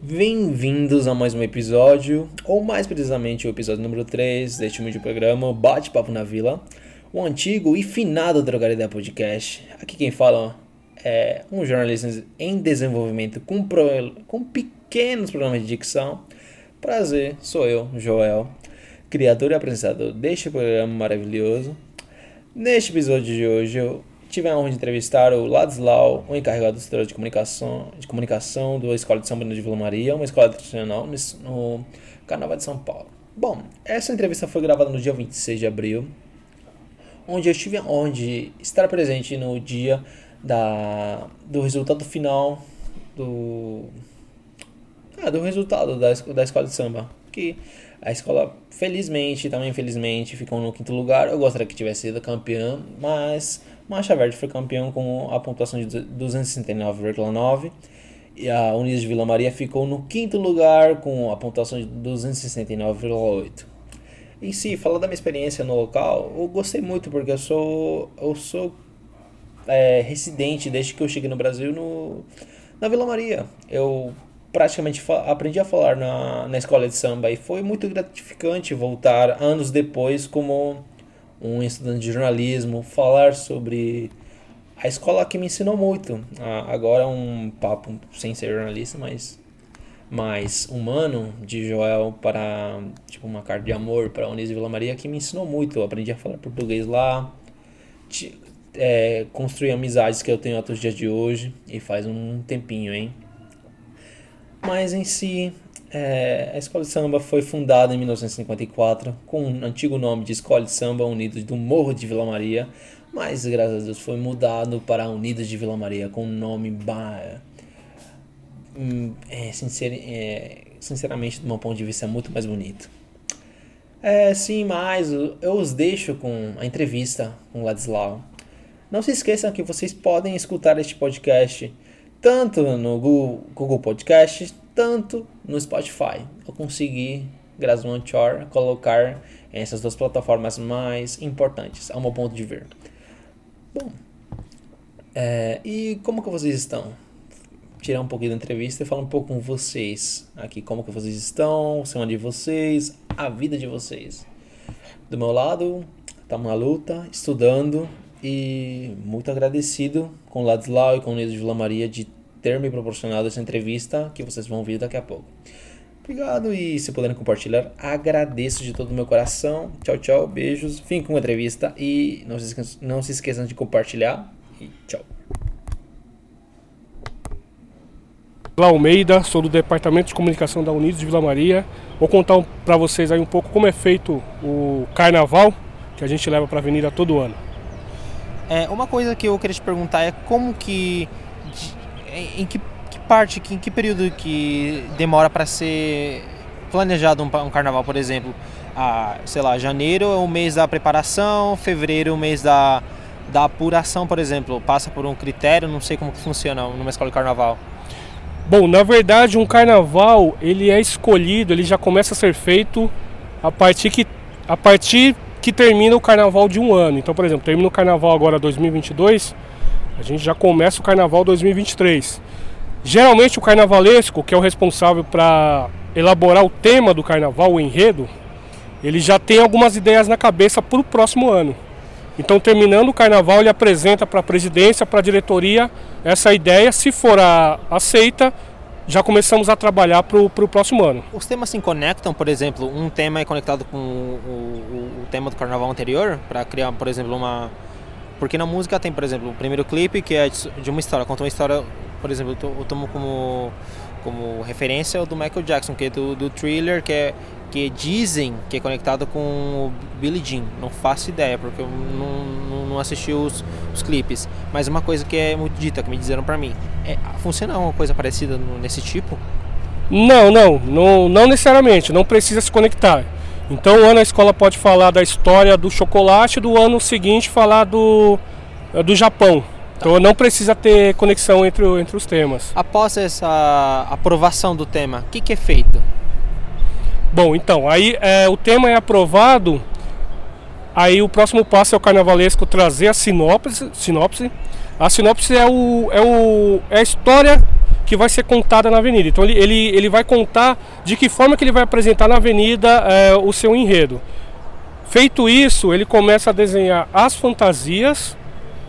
Bem-vindos a mais um episódio, ou mais precisamente o episódio número 3 deste humilde programa Bate-Papo na Vila, o antigo e finado Drogar Ideia Podcast. Aqui quem fala é um jornalista em desenvolvimento com, pro, com pequenos problemas de dicção. Prazer, sou eu, Joel, criador e apresentador deste programa maravilhoso. Neste episódio de hoje eu tive a honra de entrevistar o Ladislau, o encarregado do setor de comunicação, de comunicação da Escola de São Bruno de Vila Maria, uma escola tradicional no Carnaval de São Paulo. Bom, essa entrevista foi gravada no dia 26 de abril, onde eu tive a honra de estar presente no dia da, do resultado final do, ah, do resultado da, da escola de samba. Que a escola, felizmente, também infelizmente, ficou no quinto lugar. Eu gostaria que tivesse sido campeã, mas Marcha Verde foi campeão com a pontuação de 269,9. E a Unidos de Vila Maria ficou no quinto lugar com a pontuação de 269,8. Em si, falar da minha experiência no local, eu gostei muito porque eu sou eu sou é, residente desde que eu cheguei no Brasil no, na Vila Maria. Eu praticamente aprendi a falar na, na escola de samba e foi muito gratificante voltar anos depois como um estudante de jornalismo, falar sobre a escola que me ensinou muito. agora um papo sem ser jornalista, mas mais humano de Joel para tipo uma carta de amor para Unis Vila Maria que me ensinou muito. Eu aprendi a falar português lá, é, construir amizades que eu tenho até os dias de hoje e faz um tempinho, hein? Mas em si, é, a Escola de Samba foi fundada em 1954 com o um antigo nome de Escola de Samba Unidos do Morro de Vila Maria, mas graças a Deus foi mudado para Unidos de Vila Maria com um nome hum, é, sincer, é, sinceramente, do meu ponto de vista, é muito mais bonito. É, sim, mas eu os deixo com a entrevista com o Ladislau. Não se esqueçam que vocês podem escutar este podcast tanto no Google, Google Podcast, tanto no Spotify. Eu consegui, graças ao Anchor, colocar essas duas plataformas mais importantes, ao meu ponto de ver. Bom, é, e como que vocês estão? Tirar um pouquinho da entrevista e falar um pouco com vocês aqui, como que vocês estão, semana de vocês, a vida de vocês. Do meu lado, estamos na luta, estudando, e muito agradecido com o Ladislau e com o Nido de Vila Maria de ter me proporcionado essa entrevista que vocês vão ouvir daqui a pouco. Obrigado e se puderem compartilhar, agradeço de todo o meu coração. Tchau, tchau, beijos, fim com a entrevista e não se esqueçam, não se esqueçam de compartilhar e tchau. Olá, Almeida, sou do Departamento de Comunicação da Unidos de Vila Maria. Vou contar para vocês aí um pouco como é feito o carnaval que a gente leva para a avenida todo ano. É, uma coisa que eu queria te perguntar é como que. Em, em que, que, parte, que, em que período que demora para ser planejado um, um, carnaval, por exemplo? Ah, sei lá, janeiro é o mês da preparação, fevereiro é o mês da, da apuração, por exemplo. Passa por um critério, não sei como que funciona numa escola de carnaval. Bom, na verdade, um carnaval ele é escolhido, ele já começa a ser feito a partir que a partir que termina o carnaval de um ano. Então, por exemplo, termina o carnaval agora 2022, a gente já começa o carnaval 2023. Geralmente o carnavalesco, que é o responsável para elaborar o tema do carnaval, o enredo, ele já tem algumas ideias na cabeça para o próximo ano. Então, terminando o carnaval, ele apresenta para a presidência, para a diretoria, essa ideia. Se for a, aceita, já começamos a trabalhar para o próximo ano. Os temas se conectam, por exemplo, um tema é conectado com o, o, o tema do carnaval anterior, para criar, por exemplo, uma. Porque na música tem, por exemplo, o primeiro clipe que é de uma história, conta uma história, por exemplo, eu tomo como, como referência o do Michael Jackson, que é do, do thriller, que é que dizem que é conectado com o Billie Jean. Não faço ideia, porque eu não, não, não assisti os, os clipes. Mas uma coisa que é muito dita, que me disseram para mim. É, funciona uma coisa parecida nesse tipo? Não, não, não, não necessariamente. Não precisa se conectar. Então, um ano a escola pode falar da história do chocolate, do ano seguinte falar do, do Japão. Então não precisa ter conexão entre, entre os temas. Após essa aprovação do tema, o que, que é feito? Bom, então, aí é, o tema é aprovado, aí o próximo passo é o carnavalesco trazer a sinopse. sinopse. A sinopse é, o, é, o, é a história que vai ser contada na avenida. Então ele, ele, ele vai contar de que forma que ele vai apresentar na avenida é, o seu enredo. Feito isso, ele começa a desenhar as fantasias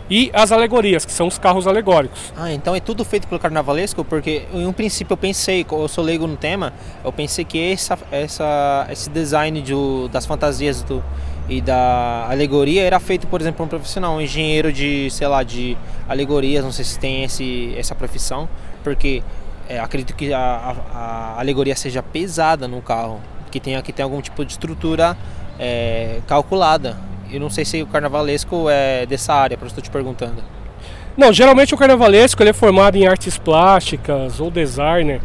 e as alegorias, que são os carros alegóricos. Ah, então é tudo feito pelo carnavalesco? Porque em um princípio eu pensei, eu sou leigo no tema, eu pensei que essa, essa, esse design de, das fantasias do, e da alegoria era feito, por exemplo, por um profissional, um engenheiro de, sei lá, de alegorias, não sei se tem esse, essa profissão, porque é, acredito que a, a, a, alegoria seja pesada no carro, que tenha, que tenha algum tipo de estrutura é, calculada. Eu não sei se o carnavalesco é dessa área, por isso estou te perguntando. Não, geralmente o carnavalesco ele é formado em artes plásticas ou designer.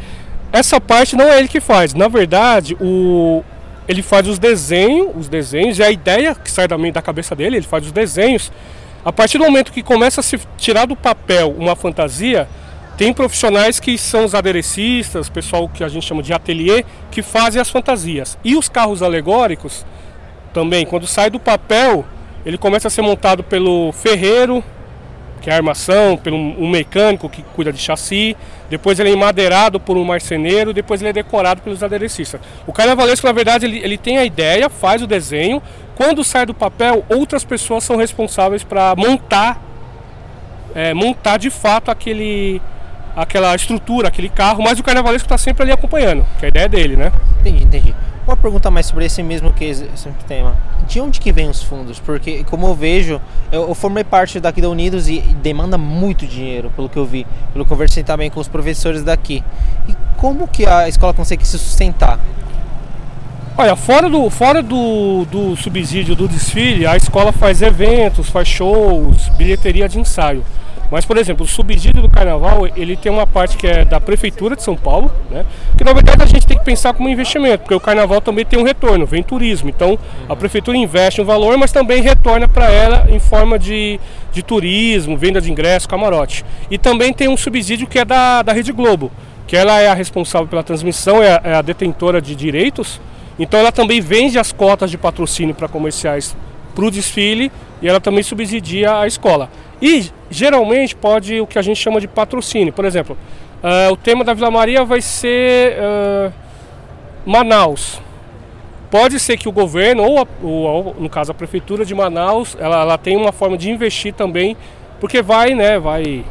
Essa parte não é ele que faz. Na verdade, o, ele faz os desenhos, os desenhos e a ideia que sai da, da cabeça dele, ele faz os desenhos. A partir do momento que começa a se tirar do papel uma fantasia, tem profissionais que são os aderecistas, pessoal que a gente chama de ateliê, que fazem as fantasias. E os carros alegóricos, também, quando sai do papel, ele começa a ser montado pelo ferreiro, que é a armação, pelo um mecânico que cuida de chassi, depois ele é emadeirado por um marceneiro, depois ele é decorado pelos aderecistas. O carnavalesco, na verdade, ele, ele tem a ideia, faz o desenho, quando sai do papel, outras pessoas são responsáveis para montar, é, montar de fato aquele, aquela estrutura, aquele carro, mas o carnavalesco está sempre ali acompanhando, que é a ideia dele, né? Entendi, entendi. Uma pergunta mais sobre esse mesmo que esse tema. De onde que vem os fundos? Porque como eu vejo, eu, eu, formei parte daqui da Unidos e demanda muito dinheiro, pelo que eu vi, pelo que eu conversei também com os professores daqui. E como que a escola consegue se sustentar? Olha, fora do, fora do, do subsídio do desfile, a escola faz eventos, faz shows, bilheteria de ensaio. Mas, por exemplo, o subsídio do carnaval, ele tem uma parte que é da Prefeitura de São Paulo, né? Que na verdade a gente tem que pensar como investimento, porque o carnaval também tem um retorno, vem turismo. Então a Prefeitura investe um valor, mas também retorna para ela em forma de, de turismo, venda de ingresso, camarote. E também tem um subsídio que é da, da Rede Globo, que ela é a responsável pela transmissão, é a, é a detentora de direitos. Então ela também vende as cotas de patrocínio para comerciais para o desfile e ela também subsidia a escola. E geralmente pode o que a gente chama de patrocínio. Por exemplo, uh, o tema da Vila Maria vai ser uh, Manaus. Pode ser que o governo, ou, a, ou, no caso a prefeitura de Manaus, ela, ela tem uma forma de investir também, porque vai, né, vai,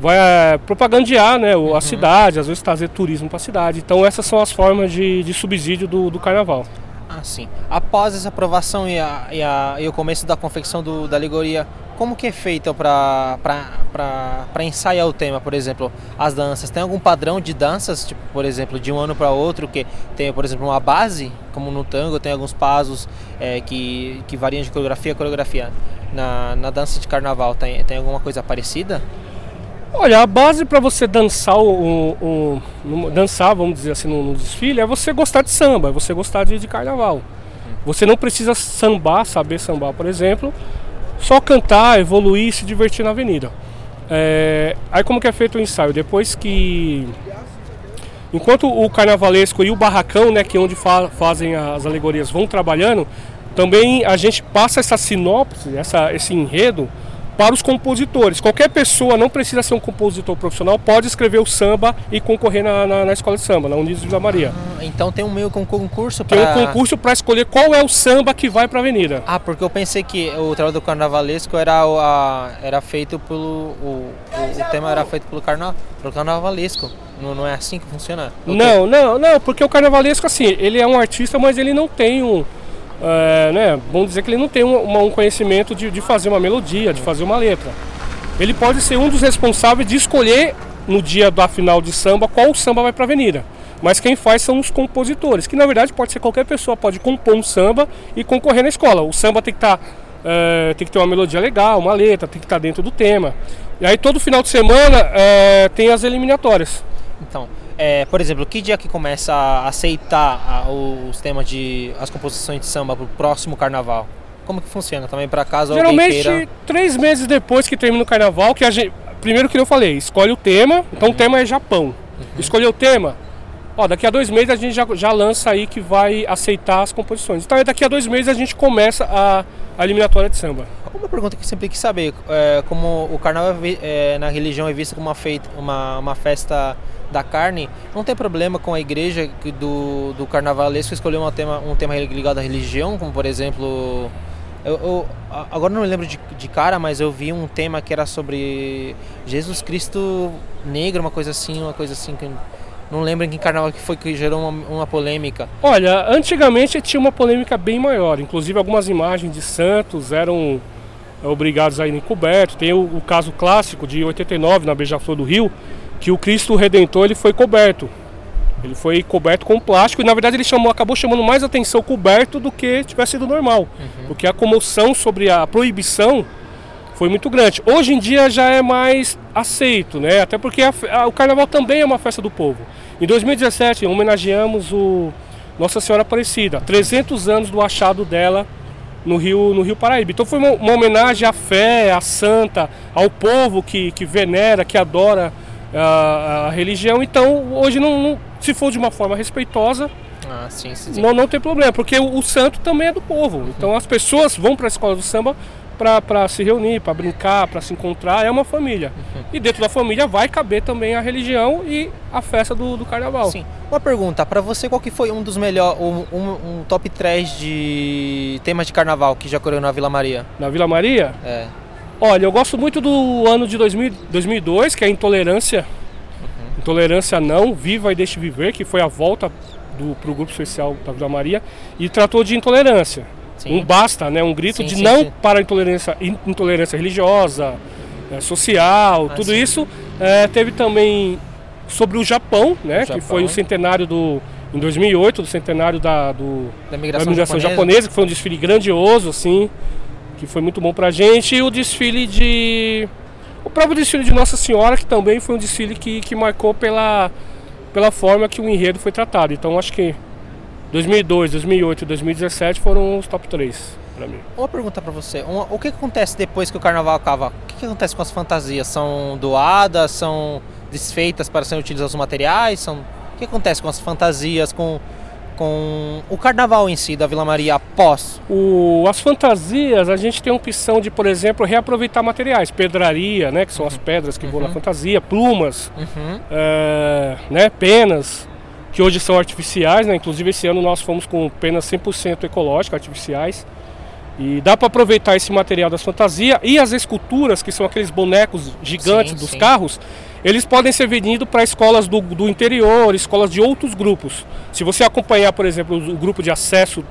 vai uh, propagandear né, a uhum. cidade, às vezes trazer turismo para a cidade. Então essas são as formas de, de subsídio do, do carnaval. Ah, sim. Após essa aprovação e, a, e, a, e o começo da confecção do, da alegoria como que é feito para ensaiar o tema, por exemplo, as danças? Tem algum padrão de danças, tipo, por exemplo, de um ano para outro, que tem, por exemplo, uma base, como no tango, tem alguns passos é, que, que variam de coreografia a coreografia. Na, na dança de carnaval, tem, tem alguma coisa parecida? Olha, a base para você dançar o, o, o, dançar, vamos dizer assim, no, no, desfile, é você gostar de samba, é você gostar de, de carnaval. Você não precisa sambar, saber sambar, por exemplo, só cantar, evoluir e se divertir na avenida. É, aí como que é feito o ensaio? Depois que. Enquanto o carnavalesco e o barracão, né, que é onde fa fazem as alegorias, vão trabalhando, também a gente passa essa sinopse, essa, esse enredo para os compositores. Qualquer pessoa, não precisa ser um compositor profissional, pode escrever o samba e concorrer na, na, na escola de samba, na Unidos Vila Maria. Ah, então tem um meio com concurso para... Tem um concurso para escolher qual é o samba que vai para a avenida. Ah, porque eu pensei que o trabalho do carnavalesco era, a, era feito pelo... O, o, o tema era feito pelo, carna, pelo carnavalesco. Não, não é assim que funciona? Não, não, não, porque o carnavalesco, assim, ele é um artista, mas ele não tem um é, né, vamos dizer que ele não tem um, um conhecimento de, de, fazer uma melodia, de fazer uma letra. Ele pode ser um dos responsáveis de escolher no dia da final de samba qual samba vai para a avenida. Mas quem faz são os compositores, que na verdade pode ser qualquer pessoa, pode compor um samba e concorrer na escola. O samba tem que estar tá, é, tem que ter uma melodia legal, uma letra, tem que estar tá dentro do tema. E aí todo final de semana é, tem as eliminatórias. Então, é, por exemplo, que dia que começa a aceitar os temas de as composições de samba para o próximo carnaval? Como que funciona também para casa Geralmente queira... três meses depois que termina o carnaval, que a gente, primeiro que eu falei, escolhe o tema. Então uhum. o tema é Japão. Uhum. Escolheu o tema. Ó, daqui a dois meses a gente já, já lança aí que vai aceitar as composições. Então daqui a dois meses a gente começa a, a eliminatória de samba. Uma pergunta que eu sempre quis saber, é, como o carnaval é, na religião é visto como uma, feita, uma, uma festa da carne, não tem problema com a igreja do, do carnavalesco escolher um tema, um tema ligado à religião, como por exemplo eu, eu, agora não me lembro de, de, cara, mas eu vi um tema que era sobre Jesus Cristo negro, uma coisa assim, uma coisa assim que não lembro em que carnaval que foi que gerou uma, uma, polêmica. Olha, antigamente tinha uma polêmica bem maior. Inclusive algumas imagens de santos eram obrigados a ir encoberto. Tem o, o caso clássico de 89 na Beija-Flor do Rio, que o Cristo Redentor ele foi coberto. Ele foi coberto com plástico e na verdade ele chamou, acabou chamando mais atenção coberto do que tivesse sido normal. Uhum. Porque a comoção sobre a proibição foi muito grande. Hoje em dia já é mais aceito, né? Até porque a, a, o carnaval também é uma festa do povo. Em 2017 homenageamos o Nossa Senhora Aparecida, 300 anos do achado dela no Rio, no Rio Paraíba. Então foi uma, uma homenagem à fé, à santa, ao povo que, que venera, que adora a, a religião. Então hoje não, não se for de uma forma respeitosa, ah, sim, sim, sim. Não, não tem problema, porque o, o, santo também é do povo. Uhum. Então as pessoas vão para a escola do samba para se reunir, para brincar, para se encontrar, é uma família. Uhum. E dentro da família vai caber também a religião e a festa do, do carnaval. Sim. Uma pergunta, para você qual que foi um dos melhores, um, um, um, top 3 de temas de carnaval que já correu na Vila Maria? Na Vila Maria? É. Olha, eu gosto muito do ano de 2000, 2002, que é a intolerância Intolerância Não, Viva e Deixe Viver, que foi a volta do, pro grupo especial da Vila Maria, e tratou de intolerância. Sim. Um basta, né? Um grito sim, de sim, não para a intolerância, intolerância religiosa, é, social, ah, tudo isso. É, teve também sobre o Japão, né? O Japão, que foi o centenário do. Em 2008, do centenário da, do, da migração, da migração japonesa. japonesa, que foi um desfile grandioso, assim, que foi muito bom pra gente. E o desfile de o próprio desfile de Nossa Senhora, que também foi um desfile que, que marcou pela, pela forma que o enredo foi tratado. Então acho que 2002, 2008 e 2017 foram os top 3 para mim. Uma pergunta para você. Uma, o que acontece depois que o carnaval acaba? O que, que, acontece com as fantasias? São doadas? São desfeitas para serem utilizados os materiais? São... O que acontece com as fantasias? Com com o carnaval em si da Vila Maria após? O, as fantasias, a gente tem a opção de, por exemplo, reaproveitar materiais, pedraria, né, que são as pedras que uhum. vão na uhum. fantasia, plumas, uhum. é, né, penas, que hoje são artificiais, né, inclusive esse ano nós fomos com penas 100% ecológicas, artificiais, e dá para aproveitar esse material das fantasias e as esculturas, que são aqueles bonecos gigantes sim, dos sim. carros, eles podem ser vendidos para escolas do, do interior, escolas de outros grupos. Se você acompanhar, por exemplo, o grupo de acesso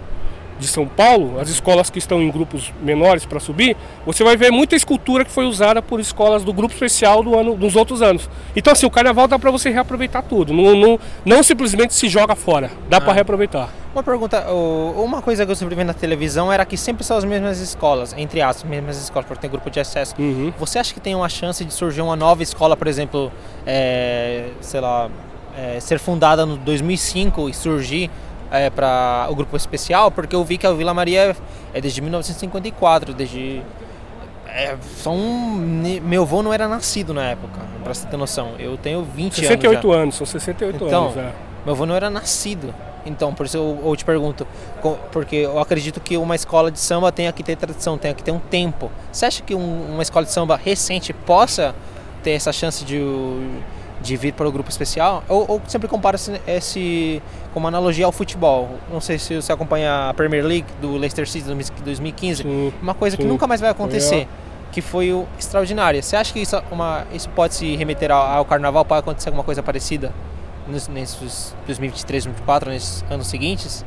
de São Paulo, as escolas que estão em grupos menores para subir, você vai ver muita escultura que foi usada por escolas do grupo especial do ano, dos outros anos. Então assim, o carnaval dá para você reaproveitar tudo, não, não, não, simplesmente se joga fora, dá ah. para reaproveitar. Uma pergunta, uma coisa que eu sempre vi na televisão era que sempre são as mesmas escolas, entre as mesmas escolas, porque tem grupo de acesso. Uhum. Você acha que tem uma chance de surgir uma nova escola, por exemplo, é, sei lá, é, ser fundada no 2005 e surgir é, para o grupo especial? Porque eu vi que a Vila Maria é desde 1954, desde é, são meu avô não era nascido na época, para você ter noção. Eu tenho 20 68 anos. 68 anos, são 68 então, anos. É. Meu avô não era nascido. Então, por isso eu, eu, te pergunto, porque eu acredito que uma escola de samba tenha que ter tradição, tenha que ter um tempo. Você acha que um, uma escola de samba recente possa ter essa chance de, de vir para o grupo especial? Ou, ou sempre compara esse, esse como analogia ao futebol? Não sei se você acompanha a Premier League do Leicester City 2015, sim, uma coisa sim. que nunca mais vai acontecer. Que foi o extraordinário. Você acha que isso, uma, isso pode se remeter ao, ao carnaval? Pode acontecer alguma coisa parecida? nesses 2023, 2024, nesses anos seguintes?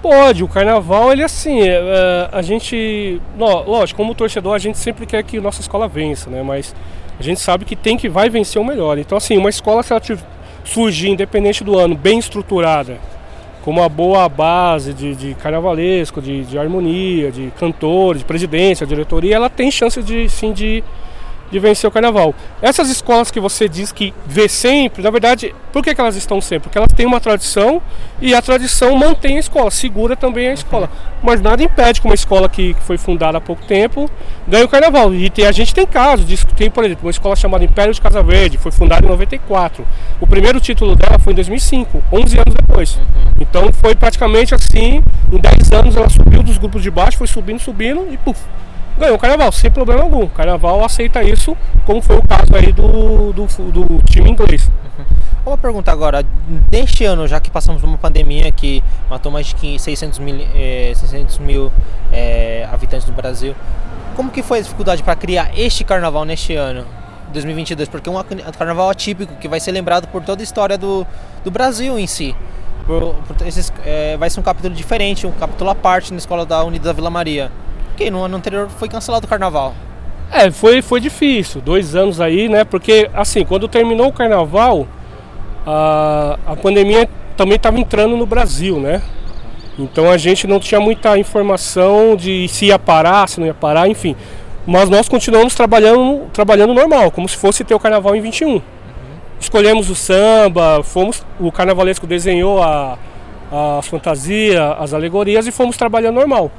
Pode, o carnaval ele é assim, é, é, a gente, lógico, como torcedor a gente sempre quer que nossa escola vença, né? Mas a gente sabe que tem que vai vencer o melhor. Então assim, uma escola se ela surgir independente do ano, bem estruturada, com uma boa base de, de carnavalesco, de, de, harmonia, de cantores, de presidência, diretoria, ela tem chance de sim de de vencer o carnaval. Essas escolas que você diz que vê sempre, na verdade, por que, que elas estão sempre? Porque elas têm uma tradição e a tradição mantém a escola, segura também a escola. Mas nada impede que uma escola que, que foi fundada há pouco tempo ganhe o carnaval. E tem, a gente tem casos disso. Tem, por exemplo, uma escola chamada Império de Casa Verde, foi fundada em 94. O primeiro título dela foi em 2005, 11 anos depois. Uhum. Então foi praticamente assim, em 10 anos ela subiu dos grupos de baixo, foi subindo, subindo e puf, ganhou o carnaval, sem problema algum. O carnaval aceita isso, como foi o caso aí do, do, do time inglês. Uma pergunta agora, deste ano, já que passamos uma pandemia que matou mais de 600 mil, eh, 600 mil eh, habitantes no Brasil, como que foi a dificuldade para criar este carnaval neste ano? 2022, porque é um carnaval atípico que vai ser lembrado por toda a história do, do Brasil em si. Por, por esses, é, vai ser um capítulo diferente, um capítulo à parte na escola da Unida da Vila Maria porque no ano anterior foi cancelado o carnaval. É, foi, foi difícil, dois anos aí, né? Porque, assim, quando terminou o carnaval, a, a pandemia também estava entrando no Brasil, né? Então a gente não tinha muita informação de se ia parar, se não ia parar, enfim. Mas nós continuamos trabalhando, trabalhando normal, como se fosse ter o carnaval em 21. Uhum. Escolhemos o samba, fomos, o carnavalesco desenhou a, a fantasia, as alegorias e fomos trabalhando normal.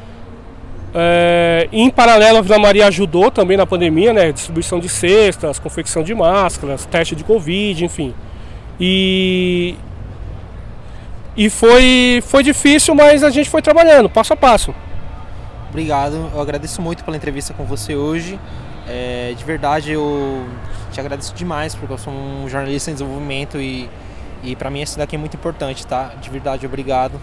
É, em paralelo, a Vila Maria ajudou também na pandemia, né? Distribuição de cestas, confecção de máscaras, teste de Covid, enfim. E, e foi, foi difícil, mas a gente foi trabalhando, passo a passo. Obrigado, eu agradeço muito pela entrevista com você hoje. É, de verdade, eu te agradeço demais, porque eu sou um jornalista em desenvolvimento e, e para mim esse daqui é muito importante, tá? De verdade, obrigado.